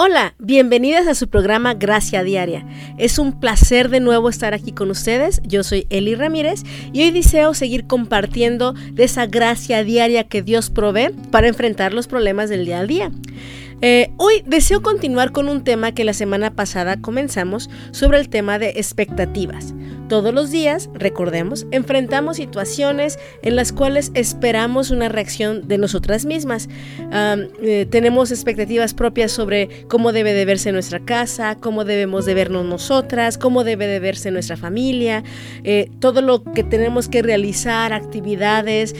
Hola, bienvenidas a su programa Gracia Diaria. Es un placer de nuevo estar aquí con ustedes. Yo soy Eli Ramírez y hoy deseo seguir compartiendo de esa gracia diaria que Dios provee para enfrentar los problemas del día a día. Eh, hoy deseo continuar con un tema que la semana pasada comenzamos sobre el tema de expectativas. Todos los días, recordemos, enfrentamos situaciones en las cuales esperamos una reacción de nosotras mismas. Eh, tenemos expectativas propias sobre cómo debe de verse nuestra casa, cómo debemos de vernos nosotras, cómo debe de verse nuestra familia, eh, todo lo que tenemos que realizar, actividades,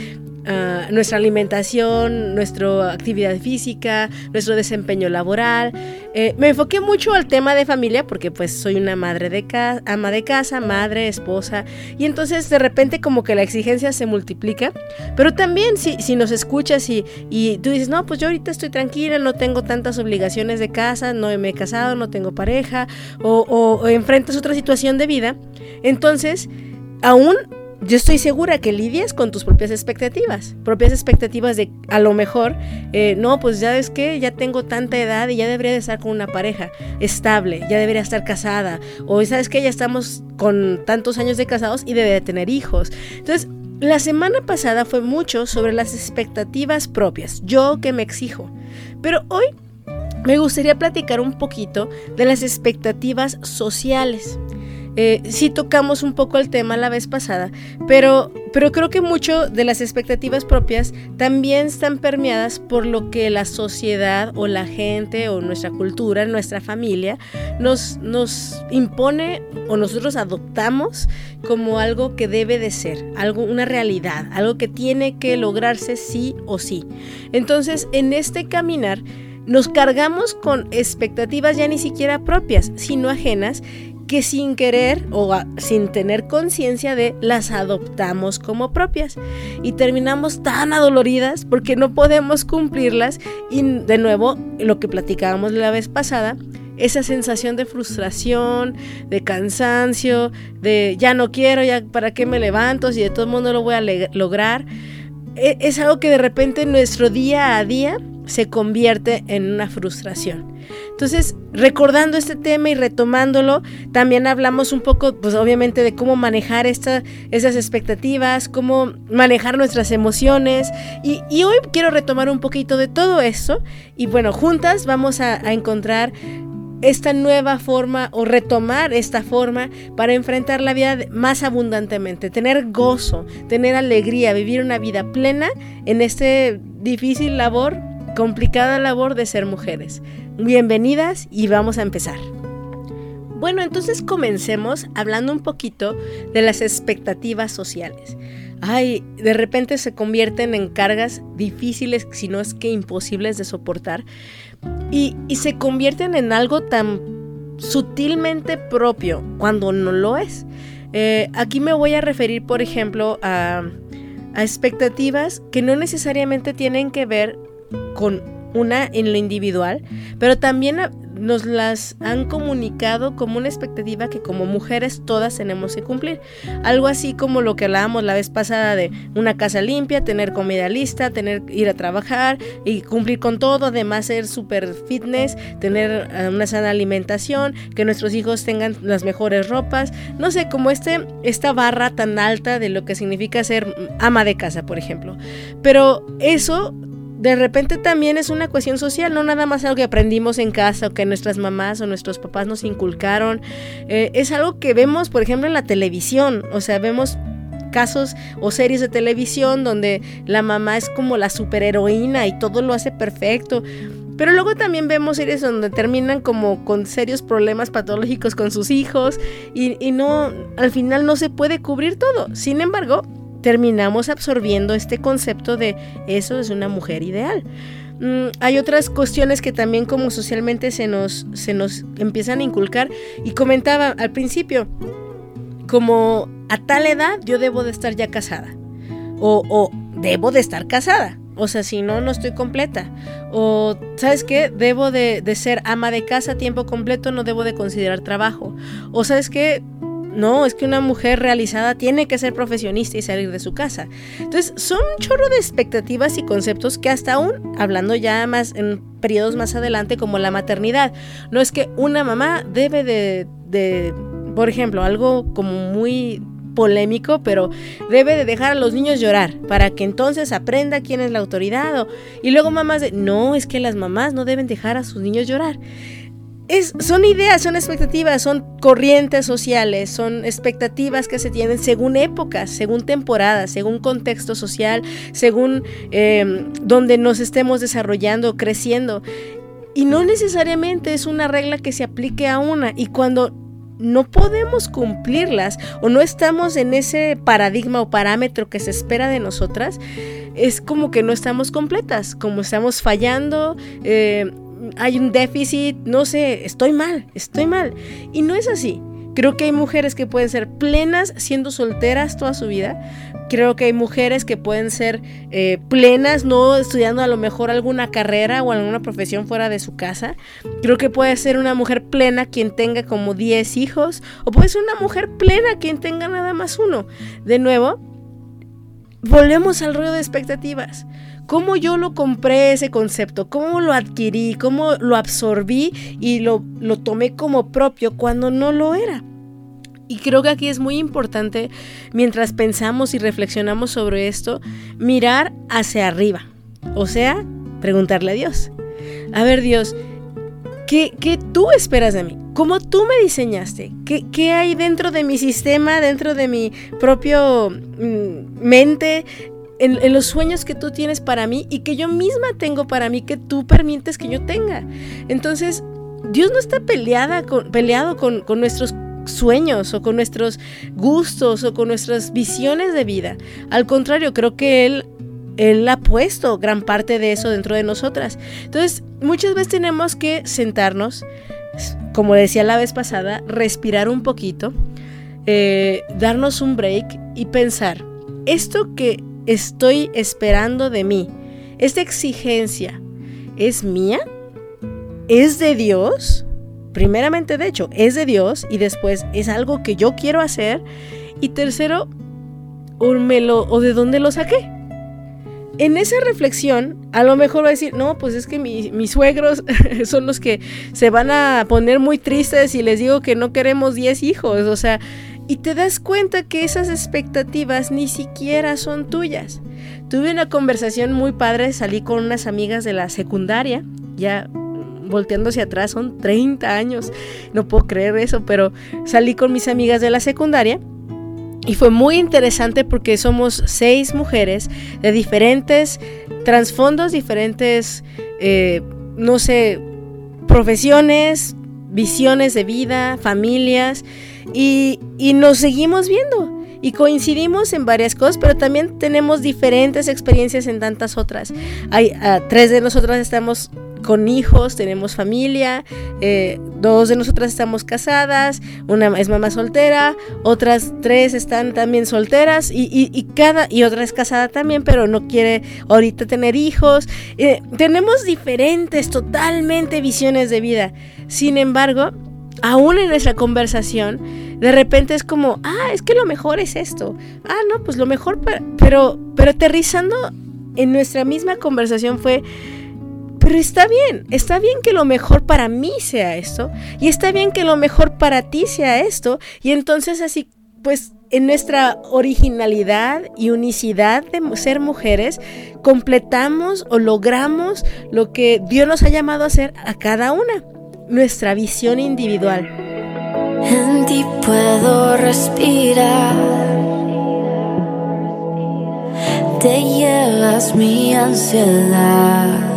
Ah, nuestra alimentación, nuestra actividad física, nuestro desempeño laboral. Eh, me enfoqué mucho al tema de familia porque pues soy una madre de casa, ama de casa, madre, esposa y entonces de repente como que la exigencia se multiplica. Pero también si, si nos escuchas y, y tú dices, no, pues yo ahorita estoy tranquila, no tengo tantas obligaciones de casa, no me he casado, no tengo pareja o, o enfrentas otra situación de vida, entonces aún yo estoy segura que lidias con tus propias expectativas, propias expectativas de a lo mejor, eh, no, pues ya es que ya tengo tanta edad y ya debería de estar con una pareja estable, ya debería estar casada, o sabes que ya estamos con tantos años de casados y debe de tener hijos. Entonces, la semana pasada fue mucho sobre las expectativas propias, yo que me exijo, pero hoy me gustaría platicar un poquito de las expectativas sociales. Eh, sí tocamos un poco el tema la vez pasada, pero, pero creo que mucho de las expectativas propias también están permeadas por lo que la sociedad o la gente o nuestra cultura, nuestra familia nos, nos impone o nosotros adoptamos como algo que debe de ser, algo, una realidad, algo que tiene que lograrse sí o sí. Entonces, en este caminar, nos cargamos con expectativas ya ni siquiera propias, sino ajenas, que sin querer o sin tener conciencia de las adoptamos como propias. Y terminamos tan adoloridas porque no podemos cumplirlas. Y de nuevo lo que platicábamos la vez pasada esa sensación de frustración, de cansancio, de ya no quiero, ya para qué me levanto si de todo mundo lo voy a lograr. E, es algo que de repente en nuestro día a día se convierte en una frustración. Entonces, recordando este tema y retomándolo, también hablamos un poco, pues obviamente, de cómo manejar esas expectativas, cómo manejar nuestras emociones. Y, hoy quiero retomar un poquito de todo eso. Y bueno, juntas vamos a, a encontrar esta nueva forma o retomar esta forma para enfrentar la vida más abundantemente, tener gozo, tener alegría, vivir una vida plena en este difícil labor, complicada labor de ser mujeres. Bienvenidas y vamos a empezar. Bueno, entonces comencemos hablando un poquito de las expectativas sociales. Ay, de repente se convierten en cargas difíciles, si no es que imposibles de soportar, y, se convierten en algo tan sutilmente propio cuando no lo es. Eh, aquí me voy a referir, por ejemplo, a, a expectativas que no necesariamente tienen que ver con una en lo individual, pero también nos las han comunicado como una expectativa que como mujeres todas tenemos que cumplir. Algo así como lo que hablábamos la vez pasada de una casa limpia, tener comida lista, tener ir a trabajar y cumplir con todo, además ser super fitness, tener eh, una sana alimentación, que nuestros hijos tengan las mejores ropas, no sé, como este esta barra tan alta de lo que significa ser ama de casa, por ejemplo. Pero eso de repente también es una cuestión social, no nada más algo que aprendimos en casa o que nuestras mamás o nuestros papás nos inculcaron. Eh, es algo que vemos, por ejemplo, en la televisión. O sea, vemos casos o series de televisión donde la mamá es como la superheroína y todo lo hace perfecto. Pero luego también vemos series donde terminan como con serios problemas patológicos con sus hijos y, y no, al final no se puede cubrir todo. Sin embargo, terminamos absorbiendo este concepto de eso es una mujer ideal. Mm, hay otras cuestiones que también como socialmente se nos, se nos empiezan a inculcar y comentaba al principio, como a tal edad yo debo de estar ya casada o, o debo de estar casada. O sea, si no, no estoy completa. O, ¿sabes qué? Debo de, de ser ama de casa a tiempo completo, no debo de considerar trabajo. O, ¿sabes qué? No, es que una mujer realizada tiene que ser profesionista y salir de su casa. Entonces, son un chorro de expectativas y conceptos que hasta aún, hablando ya más en periodos más adelante como la maternidad, no es que una mamá debe de, de por ejemplo, algo como muy polémico, pero debe de dejar a los niños llorar para que entonces aprenda quién es la autoridad. y luego mamás de, no, es que las mamás no deben dejar a sus niños llorar son ideas, son expectativas, son corrientes sociales, son expectativas que se tienen según épocas, según temporadas, según contexto social, según em, donde nos estemos desarrollando, creciendo. Y no necesariamente es una regla que se aplique a una. Y cuando no podemos cumplirlas o no estamos en ese paradigma o parámetro que se espera de nosotras, es como que no estamos completas, como estamos fallando. Eh, hay un déficit, no sé, estoy mal, estoy mal. Y no es así. Creo que hay mujeres que pueden ser plenas siendo solteras toda su vida. Creo que hay mujeres que pueden ser eh, plenas no estudiando a lo mejor alguna carrera o alguna profesión fuera de su casa. Creo que puede ser una mujer plena quien tenga como 10 hijos. O puede ser una mujer plena quien tenga nada más uno. De nuevo, volvemos al ruido de expectativas cómo yo lo compré ese concepto, cómo lo adquirí, cómo lo absorbí y lo, lo tomé como propio cuando no lo era. Y creo que aquí es muy importante, mientras pensamos y reflexionamos sobre esto, mirar hacia arriba. O sea, preguntarle a Dios. A ver, Dios, ¿qué, qué tú esperas de mí? ¿Cómo tú me diseñaste? ¿Qué, ¿Qué, hay dentro de mi sistema, dentro de mi propio mm, mente? en, los sueños que tú tienes para mí y que yo misma tengo para mí, que tú permites que yo tenga. Entonces, Dios no está peleada peleado con, con nuestros sueños o con nuestros gustos o con nuestras visiones de vida. Al contrario, creo que Él él ha puesto gran parte de eso dentro de nosotras. Entonces, muchas veces tenemos que sentarnos, como decía la vez pasada, respirar un poquito, eh, darnos un break y pensar, esto que estoy esperando de mí? ¿Esta exigencia es mía? ¿Es de Dios? Primeramente, de hecho, es de Dios y después es algo que yo quiero hacer. Y tercero, lo, o de dónde lo saqué. En esa reflexión, a lo mejor va a decir, no, pues es que mis suegros son los que se van a poner muy tristes y les digo que no queremos 10 hijos. O sea, y te das cuenta que esas expectativas ni siquiera son tuyas. Tuve una conversación muy padre, salí con unas amigas de la secundaria, ya volteando hacia atrás, son 30 años, no puedo creer eso, pero salí con mis amigas de la secundaria y fue muy interesante porque somos seis mujeres de diferentes trasfondos, diferentes, eh, no sé, profesiones, visiones de vida, familias. Y, nos seguimos viendo y coincidimos en varias cosas, pero también tenemos diferentes experiencias en tantas otras. Hay ah, tres de nosotras estamos con hijos, tenemos familia, eh, dos de nosotras estamos casadas, una es mamá soltera, otras tres están también solteras y, cada y otra es casada también, pero no quiere ahorita tener hijos. Eh, tenemos diferentes, totalmente visiones de vida. Sin embargo, aún en nuestra conversación, de repente es como, ah, es que lo mejor es esto. Ah, no, pues lo mejor, pero, pero aterrizando en nuestra misma conversación fue, pero está bien, está bien que lo mejor para mí sea esto, y está bien que lo mejor para ti sea esto, y entonces así, pues en nuestra originalidad y unicidad de ser mujeres, completamos o logramos lo que Dios nos ha llamado a hacer a cada una nuestra visión individual. En ti puedo respirar. Te llevas mi ansiedad.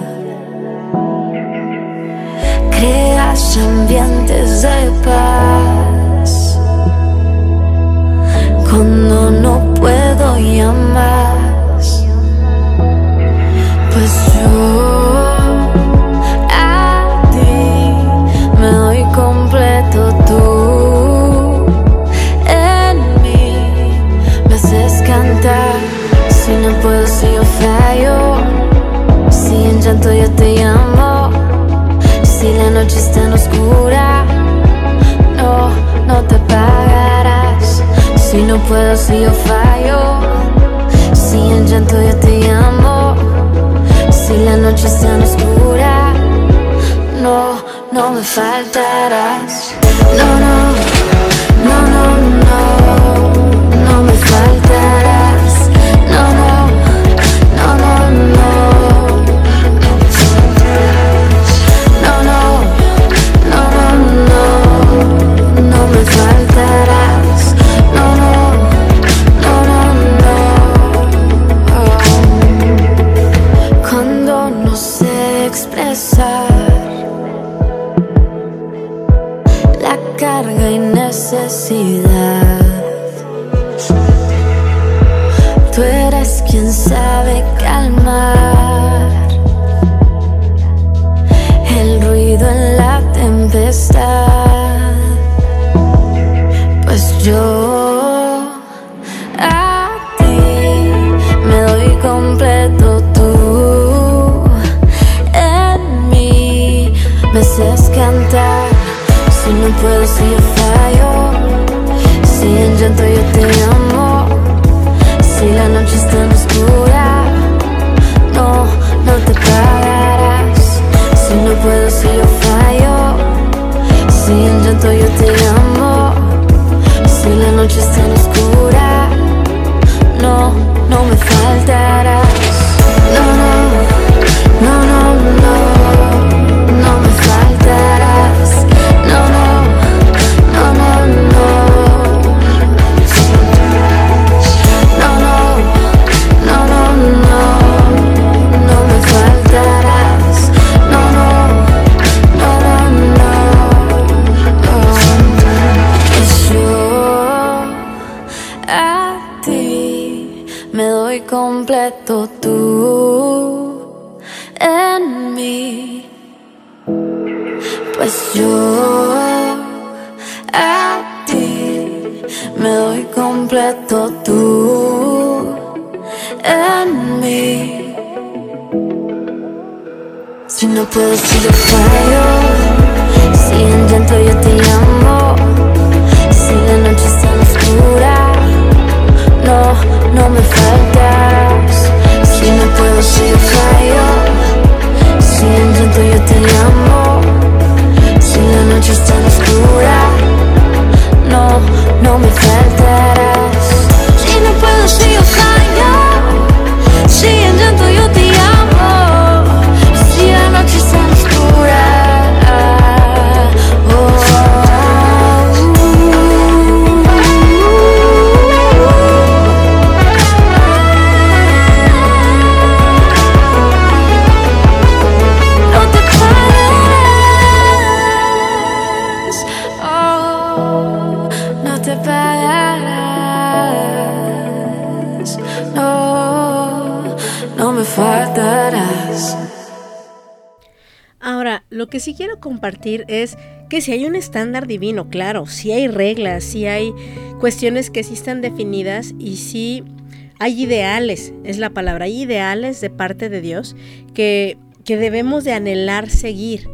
Creas ambientes de paz. Cuando no puedo llamar. Pues yo están oscura, no, no te pagarás. Si no puedo, si yo fallo, si en llanto yo te llamo, si la noche está oscura, no, no me faltarás. Yo te amo, si la noche está oscura, no, no me faltarás. Sí quiero compartir es que si hay un estándar divino, claro, si hay reglas, si hay cuestiones que sí están definidas y sí hay ideales, es la palabra, hay ideales de parte de Dios que, que debemos de anhelar seguir.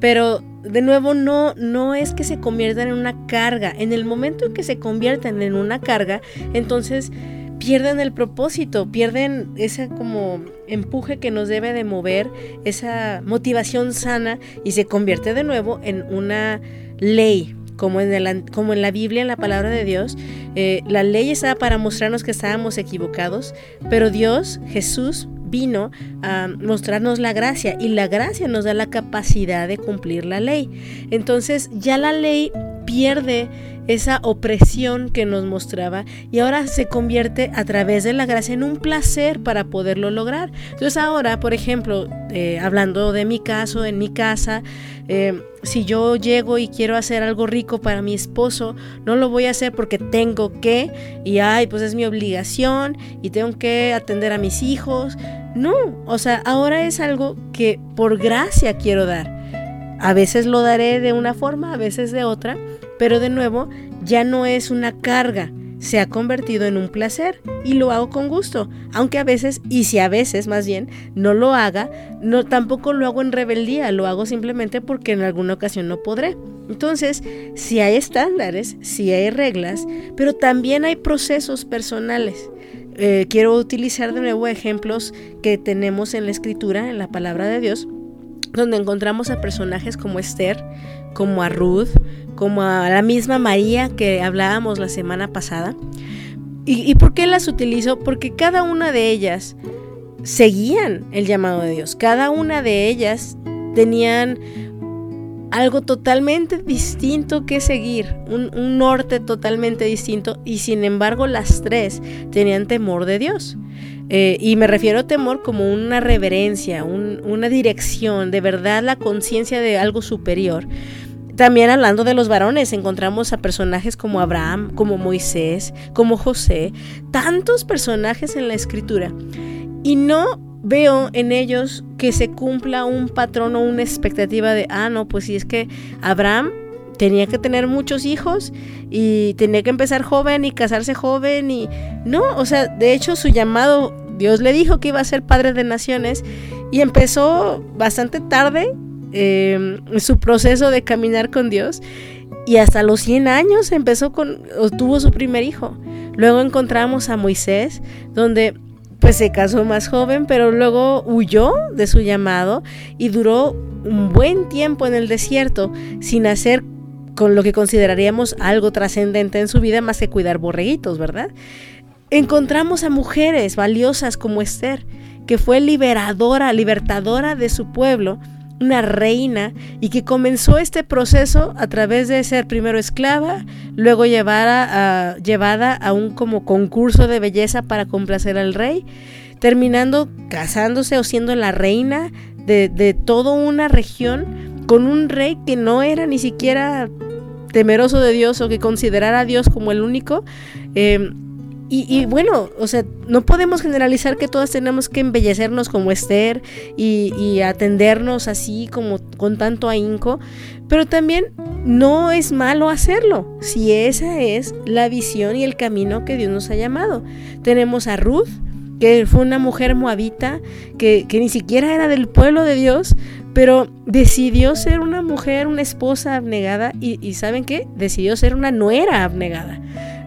Pero de nuevo no, no es que se conviertan en una carga. En el momento en que se conviertan en una carga, entonces pierden el propósito, pierden ese como empuje que nos debe de mover, esa motivación sana y se convierte de nuevo en una ley. Como en, el, como en la Biblia, en la palabra de Dios, eh, la ley estaba para mostrarnos que estábamos equivocados, pero Dios, Jesús, vino a mostrarnos la gracia y la gracia nos da la capacidad de cumplir la ley. Entonces ya la ley pierde esa opresión que nos mostraba y ahora se convierte a través de la gracia en un placer para poderlo lograr. Entonces ahora, por ejemplo, eh, hablando de mi caso, en mi casa, eh, si yo llego y quiero hacer algo rico para mi esposo, no lo voy a hacer porque tengo que y ay, pues es mi obligación y tengo que atender a mis hijos. No, o sea, ahora es algo que por gracia quiero dar. A veces lo daré de una forma, a veces de otra, pero de nuevo ya no es una carga, se ha convertido en un placer y lo hago con gusto, aunque a veces, y si a veces más bien, no lo haga, no tampoco lo hago en rebeldía, lo hago simplemente porque en alguna ocasión no podré. Entonces, si hay estándares, si hay reglas, pero también hay procesos personales. Eh, quiero utilizar de nuevo ejemplos que tenemos en la escritura, en la palabra de Dios, donde encontramos a personajes como Esther, como a Ruth, como a la misma María que hablábamos la semana pasada. ¿Y, por qué las utilizo? Porque cada una de ellas seguían el llamado de Dios. Cada una de ellas tenían algo totalmente distinto que seguir, un, norte totalmente distinto y sin embargo las tres tenían temor de Dios. Eh, y me refiero a temor como una reverencia, una dirección, de verdad la conciencia de algo superior. También hablando de los varones, encontramos a personajes como Abraham, como Moisés, como José, tantos personajes en la escritura. Y no veo en ellos que se cumpla un patrón o una expectativa de, ah, no, pues si es que Abraham tenía que tener muchos hijos y tenía que empezar joven y casarse joven y no, o sea, de hecho su llamado, Dios le dijo que iba a ser padre de naciones y empezó bastante tarde Em, su proceso de caminar con Dios y hasta los 100 años empezó con, tuvo su primer hijo. Luego encontramos a Moisés, donde pues se casó más joven, pero luego huyó de su llamado y duró un buen tiempo en el desierto sin hacer con lo que consideraríamos algo trascendente en su vida más que cuidar borreguitos, ¿verdad? Encontramos a mujeres valiosas como Esther, que fue liberadora, libertadora de su pueblo, una reina y que comenzó este proceso a través de ser primero esclava, luego llevada a, llevada a un como concurso de belleza para complacer al rey, terminando casándose o siendo la reina de, de toda una región con un rey que no era ni siquiera temeroso de Dios o que considerara a Dios como el único. Eh, y, bueno, o sea, no podemos generalizar que todas tenemos que embellecernos como Esther y, atendernos así como con tanto ahínco, pero también no es malo hacerlo si esa es la visión y el camino que Dios nos ha llamado. Tenemos a Ruth, que fue una mujer moabita, que, que ni siquiera era del pueblo de Dios, pero decidió ser una mujer, una esposa abnegada y, y ¿saben qué? Decidió ser una nuera abnegada.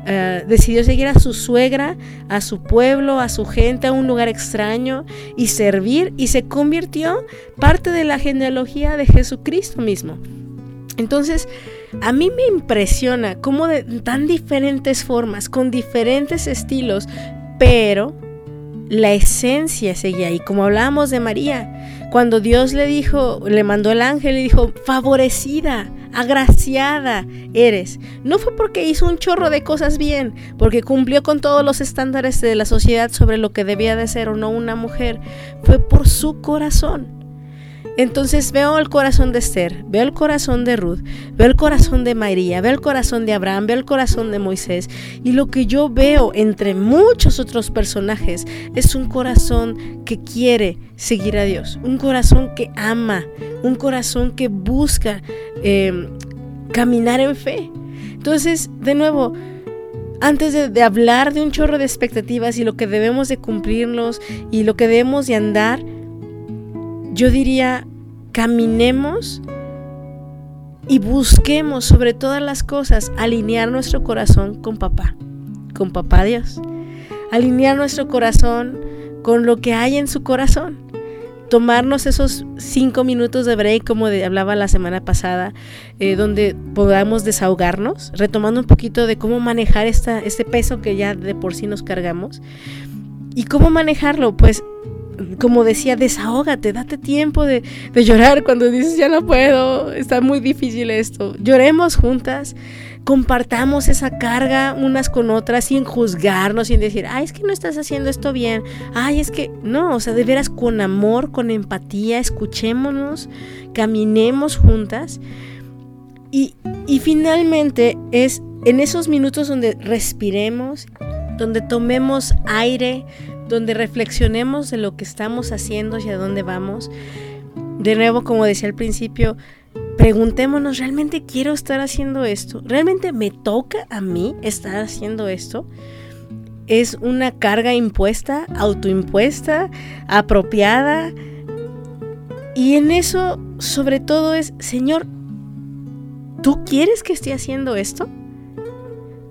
Eh, decidió seguir a su suegra, a su pueblo, a su gente, a un lugar extraño y servir y se convirtió parte de la genealogía de Jesucristo mismo. Entonces, a mí me impresiona cómo de tan diferentes formas, con diferentes estilos, pero la esencia seguía ahí, como hablábamos de María, cuando Dios le dijo, le mandó el ángel y dijo, favorecida, agraciada eres. No fue porque hizo un chorro de cosas bien, porque cumplió con todos los estándares de la sociedad sobre lo que debía de ser o no una mujer, fue por su corazón. Entonces veo el corazón de Esther, veo el corazón de Ruth, veo el corazón de María, veo el corazón de Abraham, veo el corazón de Moisés. Y lo que yo veo entre muchos otros personajes es un corazón que quiere seguir a Dios, un corazón que ama, un corazón que busca em, caminar en fe. Entonces, de nuevo, antes de, de, hablar de un chorro de expectativas y lo que debemos de cumplirnos y lo que debemos de andar, yo diría, caminemos y busquemos sobre todas las cosas alinear nuestro corazón con papá, con papá Dios. Alinear nuestro corazón con lo que hay en su corazón. Tomarnos esos cinco minutos de break, como hablaba la semana pasada, eh, donde podamos desahogarnos, retomando un poquito de cómo manejar esta, este peso que ya de por sí nos cargamos. ¿Y cómo manejarlo? Pues como decía, desahógate, date tiempo de, llorar cuando dices, ya no puedo, está muy difícil esto. Lloremos juntas, compartamos esa carga unas con otras sin juzgarnos, sin decir, ay, es que no estás haciendo esto bien, ay, es que no, o sea, de veras con amor, con empatía, escuchémonos, caminemos juntas. Y, y finalmente es en esos minutos donde respiremos, donde tomemos aire, donde reflexionemos de lo que estamos haciendo y a dónde vamos. De nuevo, como decía al principio, preguntémonos, ¿realmente quiero estar haciendo esto? ¿Realmente me toca a mí estar haciendo esto? ¿Es una carga impuesta, autoimpuesta, apropiada? Y en eso, sobre todo, es, Señor, ¿tú quieres que esté haciendo esto?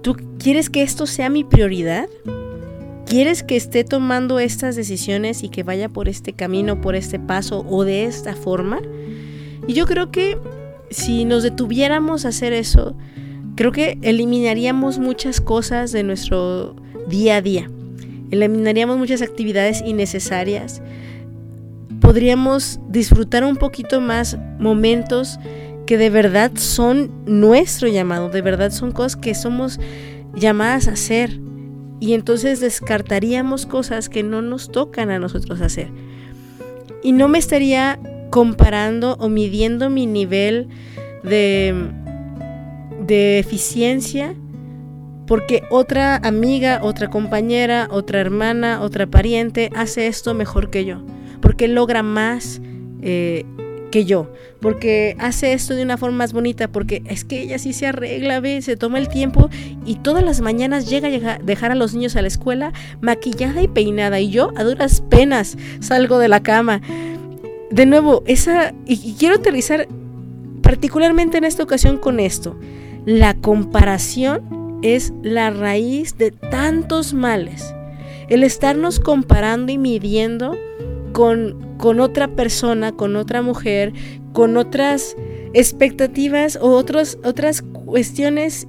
¿Tú quieres que esto sea mi prioridad? ¿Quieres que esté tomando estas decisiones y que vaya por este camino, por este paso o de esta forma? Y yo creo que si nos detuviéramos a hacer eso, creo que eliminaríamos muchas cosas de nuestro día a día. Eliminaríamos muchas actividades innecesarias. Podríamos disfrutar un poquito más momentos que de verdad son nuestro llamado, de verdad son cosas que somos llamadas a hacer. Y entonces descartaríamos cosas que no nos tocan a nosotros hacer. Y no me estaría comparando o midiendo mi nivel de, de eficiencia porque otra amiga, otra compañera, otra hermana, otra pariente hace esto mejor que yo, porque logra más eh, que yo, porque hace esto de una forma más bonita, porque es que ella sí se arregla, ve, se toma el tiempo y todas las mañanas llega a dejar a los niños a la escuela maquillada y peinada y yo a duras penas salgo de la cama de nuevo, esa, y, quiero aterrizar particularmente en esta ocasión con esto. La comparación es la raíz de tantos males. El estarnos comparando y midiendo con, con otra persona, con otra mujer, con otras expectativas o otros, otras cuestiones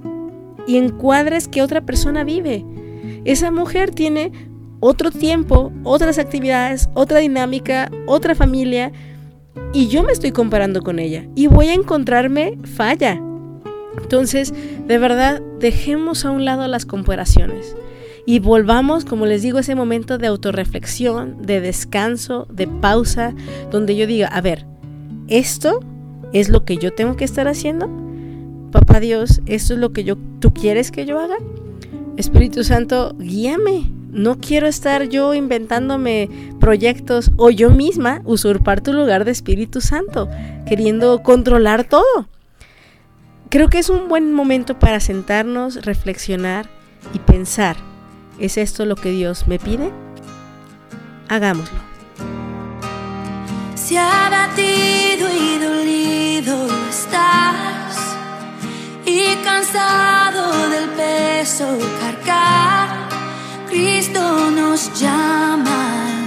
y encuadres que otra persona vive. Esa mujer tiene otro tiempo, otras actividades, otra dinámica, otra familia, y yo me estoy comparando con ella y voy a encontrarme falla. Entonces, de verdad, dejemos a un lado las comparaciones y volvamos, como les digo, a ese momento de autorreflexión, de descanso, de pausa, donde yo diga, a ver, esto es lo que yo tengo que estar haciendo. Papá Dios, esto es lo que yo tú quieres que yo haga. Espíritu Santo, guíame, no quiero estar yo inventándome proyectos o yo misma usurpar tu lugar de Espíritu Santo, queriendo controlar todo. Creo que es un buen momento para sentarnos, reflexionar y pensar, ¿es esto lo que Dios me pide? Hagámoslo. Si abatido y dolido estás y cansado del peso cargar Cristo nos llama.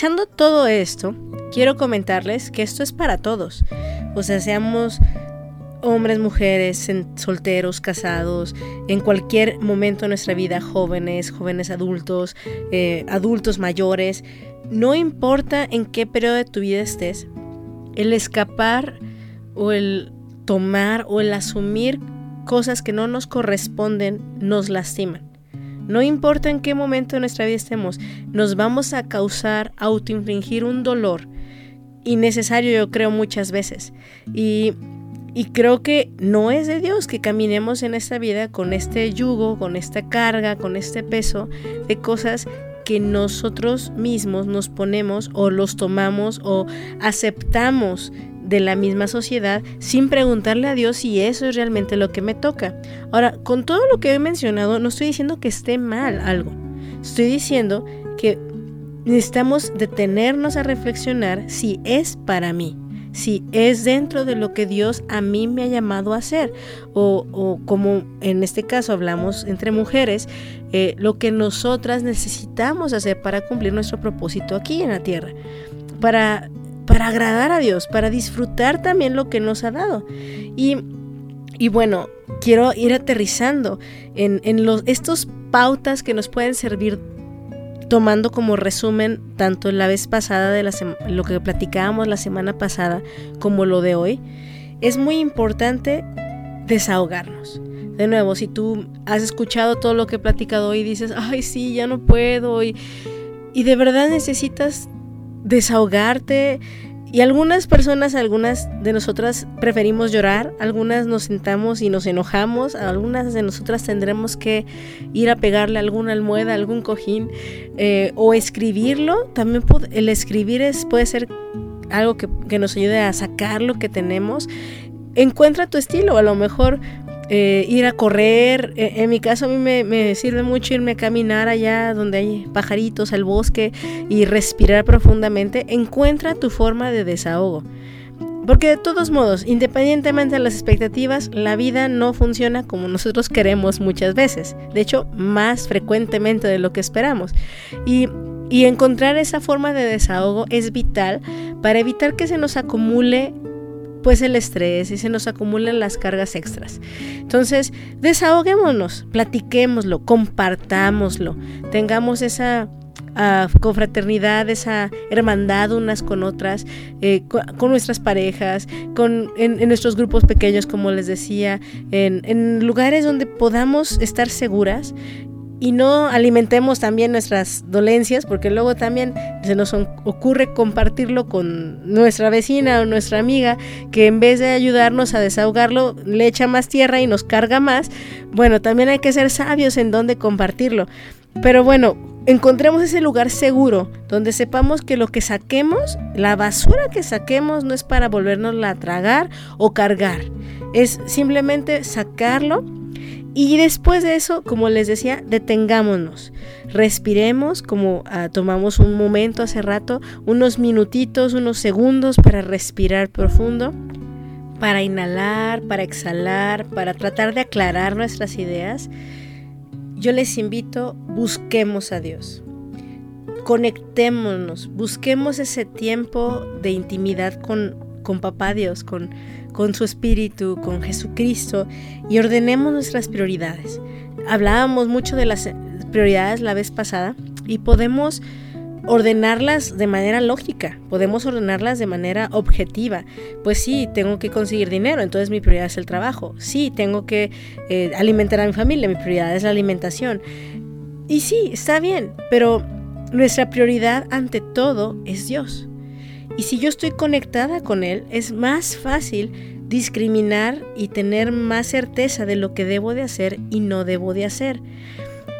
Aterrizando todo esto, quiero comentarles que esto es para todos. O sea, seamos hombres, mujeres, solteros, casados, en cualquier momento de nuestra vida, jóvenes, jóvenes adultos, eh, adultos mayores, no importa en qué periodo de tu vida estés, el escapar o el tomar o el asumir cosas que no nos corresponden nos lastiman. No importa en qué momento de nuestra vida estemos, nos vamos a causar, autoinfligir un dolor innecesario, yo creo, muchas veces. Y, y creo que no es de Dios que caminemos en esta vida con este yugo, con esta carga, con este peso de cosas que nosotros mismos nos ponemos o los tomamos o aceptamos de la misma sociedad sin preguntarle a Dios si eso es realmente lo que me toca. Ahora, con todo lo que he mencionado, no estoy diciendo que esté mal algo. Estoy diciendo que necesitamos detenernos a reflexionar si es para mí, si es dentro de lo que Dios a mí me ha llamado a hacer, o, como en este caso hablamos entre mujeres, eh, lo que nosotras necesitamos hacer para cumplir nuestro propósito aquí en la tierra, para para agradar a Dios, para disfrutar también lo que nos ha dado. Y, y bueno, quiero ir aterrizando en, en los, estos pautas que nos pueden servir tomando como resumen tanto la vez pasada de la lo que platicábamos la semana pasada como lo de hoy, es muy importante desahogarnos. De nuevo, si tú has escuchado todo lo que he platicado hoy y dices, ay, sí, ya no puedo, y, y de verdad necesitas desahogarte. Y algunas personas, algunas de nosotras preferimos llorar, algunas nos sentamos y nos enojamos, algunas de nosotras tendremos que ir a pegarle alguna almohada, algún cojín eh, o escribirlo. También el escribir es, puede ser algo que, que nos ayude a sacar lo que tenemos. Encuentra tu estilo, a lo mejor eh, ir a correr. E, en mi caso a mí me, me, sirve mucho irme a caminar allá donde hay pajaritos, al bosque y respirar profundamente. Encuentra tu forma de desahogo. Porque de todos modos, independientemente de las expectativas, la vida no funciona como nosotros queremos muchas veces. De hecho, más frecuentemente de lo que esperamos. Y, y encontrar esa forma de desahogo es vital para evitar que se nos acumule pues el estrés y se nos acumulan las cargas extras. Entonces, desahoguémonos, platiquémoslo, compartámoslo, tengamos esa confraternidad, esa hermandad unas con otras, eh, con, nuestras parejas, con, en, nuestros grupos pequeños, como les decía, en lugares donde podamos estar seguras y no alimentemos también nuestras dolencias, porque luego también se nos ocurre compartirlo con nuestra vecina o nuestra amiga, que en vez de ayudarnos a desahogarlo, le echa más tierra y nos carga más. Bueno, también hay que ser sabios en dónde compartirlo. Pero bueno, encontremos ese lugar seguro donde sepamos que lo que saquemos, la basura que saquemos no es para volvernos a tragar o cargar, es simplemente sacarlo y después de eso, como les decía, detengámonos, respiremos como ah, tomamos un momento hace rato, unos minutitos, unos segundos para respirar profundo, para inhalar, para exhalar, para tratar de aclarar nuestras ideas yo les invito, busquemos a Dios. Conectémonos, busquemos ese tiempo de intimidad con, con Papá Dios, con, con su Espíritu, con Jesucristo y ordenemos nuestras prioridades. Hablábamos mucho de las prioridades la vez pasada y podemos ordenarlas de manera lógica, podemos ordenarlas de manera objetiva. Pues sí, tengo que conseguir dinero, entonces mi prioridad es el trabajo. Sí, tengo que eh, alimentar a mi familia, mi prioridad es la alimentación. Y sí, está bien, pero nuestra prioridad ante todo es Dios. Y si yo estoy conectada con Él, es más fácil discriminar y tener más certeza de lo que debo de hacer y no debo de hacer.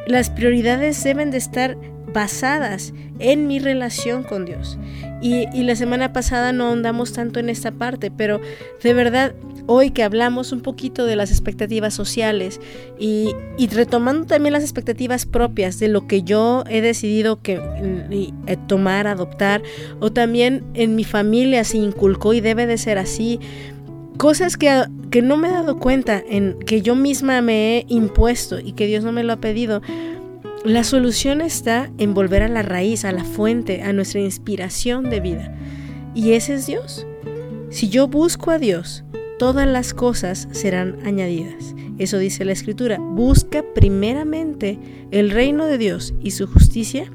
Las prioridades deben de estar basadas en mi relación con Dios. Y, la semana pasada no andamos tanto en esta parte, pero de verdad hoy que hablamos un poquito de las expectativas sociales y, retomando también las expectativas propias de lo que yo he decidido que, eh, tomar, adoptar, o también en mi familia se inculcó y debe de ser así, cosas que, que no me he dado cuenta, en que yo misma me he impuesto y que Dios no me lo ha pedido, la solución está en volver a la raíz, a la fuente, a nuestra inspiración de vida. Y ese es Dios. Si yo busco a Dios, todas las cosas serán añadidas. Eso dice la Escritura. Busca primeramente el reino de Dios y su justicia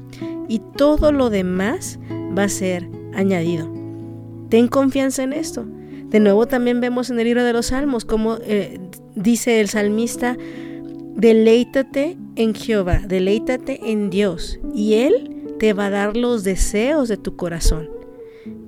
y todo lo demás va a ser añadido. Ten confianza en esto. De nuevo también vemos en el libro de los Salmos como eh, dice el salmista, Deleítate en Jehová, deleítate en Dios y Él te va a dar los deseos de tu corazón.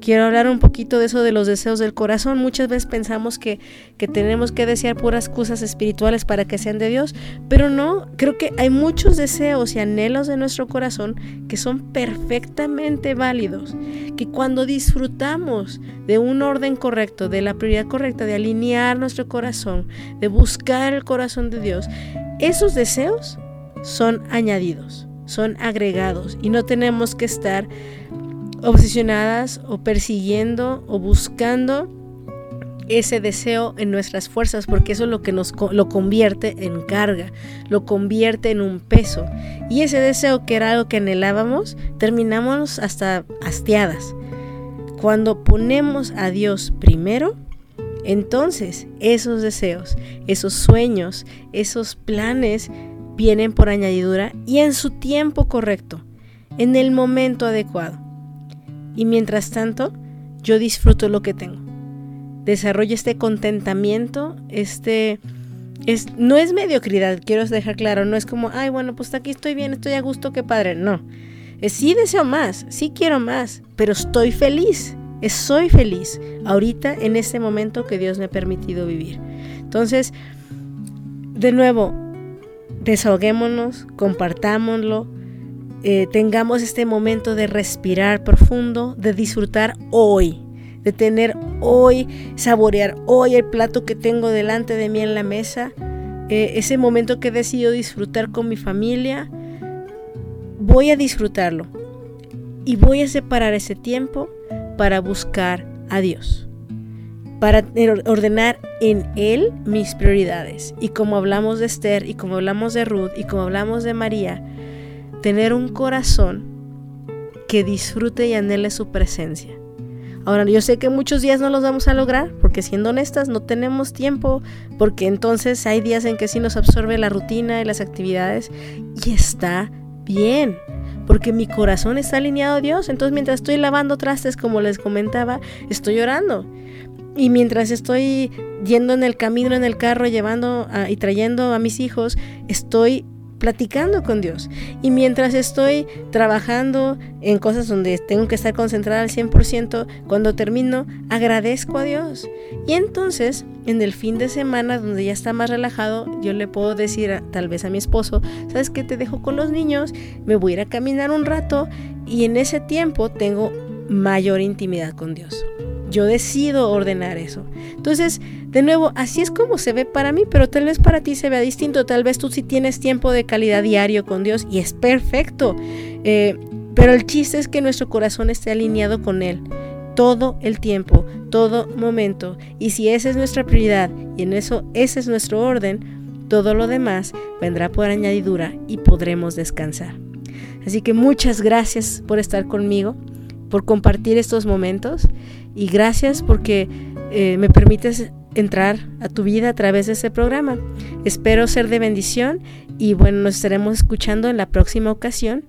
Quiero hablar un poquito de eso de los deseos del corazón. Muchas veces pensamos que, que, tenemos que desear puras cosas espirituales para que sean de Dios, pero no, creo que hay muchos deseos y anhelos de nuestro corazón que son perfectamente válidos, que cuando disfrutamos de un orden correcto, de la prioridad correcta, de alinear nuestro corazón, de buscar el corazón de Dios, esos deseos son añadidos, son agregados y no tenemos que estar obsesionadas o persiguiendo o buscando ese deseo en nuestras fuerzas porque eso es lo que nos lo convierte en carga, lo convierte en un peso. Y ese deseo que era algo que anhelábamos, terminamos hasta hastiadas. Cuando ponemos a Dios primero, entonces esos deseos, esos sueños, esos planes vienen por añadidura y en su tiempo correcto, en el momento adecuado. Y mientras tanto, yo disfruto lo que tengo. Desarrollo este contentamiento, este... Es, no es mediocridad, quiero dejar claro, no es como, ay, bueno, pues aquí estoy bien, estoy a gusto, qué padre, no. sí deseo más, sí quiero más, pero estoy feliz soy feliz ahorita en este momento que Dios me ha permitido vivir. Entonces, de nuevo, desahoguémonos, compartámoslo, eh, tengamos este momento de respirar profundo, de disfrutar hoy, de tener hoy, saborear hoy el plato que tengo delante de mí en la mesa, eh, ese momento que decidido disfrutar con mi familia, voy a disfrutarlo y voy a separar ese tiempo para buscar a Dios, para ordenar en Él mis prioridades. Y como hablamos de Esther y como hablamos de Ruth y como hablamos de María, tener un corazón que disfrute y anhele su presencia. Ahora, yo sé que muchos días no los vamos a lograr, porque siendo honestas, no tenemos tiempo, porque entonces hay días en que sí nos absorbe la rutina y las actividades, y está bien, porque mi corazón está alineado a Dios. Entonces, mientras estoy lavando trastes, como les comentaba, estoy orando. Y mientras estoy yendo en el camino, en el carro, llevando y trayendo a mis hijos, estoy platicando con Dios. Y mientras estoy trabajando en cosas donde tengo que estar concentrada al 100%, cuando termino, agradezco a Dios. Y entonces, en el fin de semana, donde ya está más relajado, yo le puedo decir tal vez a mi esposo, ¿sabes qué? Te dejo con los niños, me voy a ir a caminar un rato y en ese tiempo tengo mayor intimidad con Dios. Yo decido ordenar eso. Entonces, de nuevo, así es como se ve para mí, pero tal vez para ti se vea distinto. Tal vez tú sí tienes tiempo de calidad diario con Dios y es perfecto. Eh, pero el chiste es que nuestro corazón esté alineado con Él todo el tiempo, todo momento. Y si esa es nuestra prioridad y en eso ese es nuestro orden, todo lo demás vendrá por añadidura y podremos descansar. Así que muchas gracias por estar conmigo, por compartir estos momentos y gracias porque eh, me permites entrar a tu vida a través de este programa. Espero ser de bendición y bueno, nos estaremos escuchando en la próxima ocasión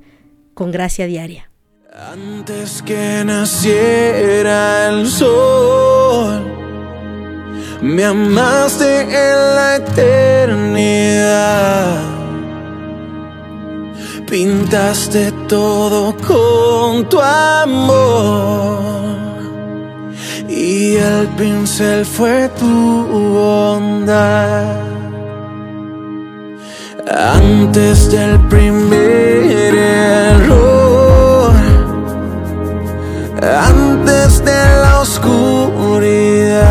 con Gracia Diaria. Antes que naciera el sol, me amaste en la eternidad. Pintaste todo con tu amor y el pincel fue tu bondad. Antes del primer error, antes de la oscuridad,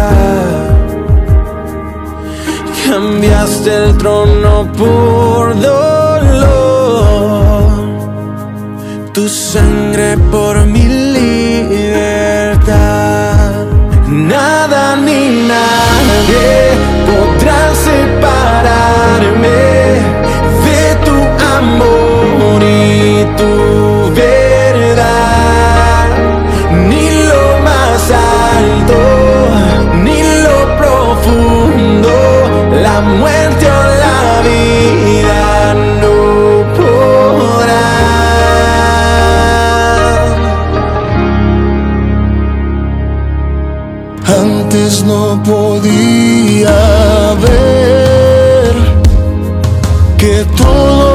cambiaste el trono por dolor, tu sangre por mi libertad. Nada ni nadie podrá separarme de tu amor y tu verdad. Ni lo más alto, ni lo profundo, la muerte No podía ver que todo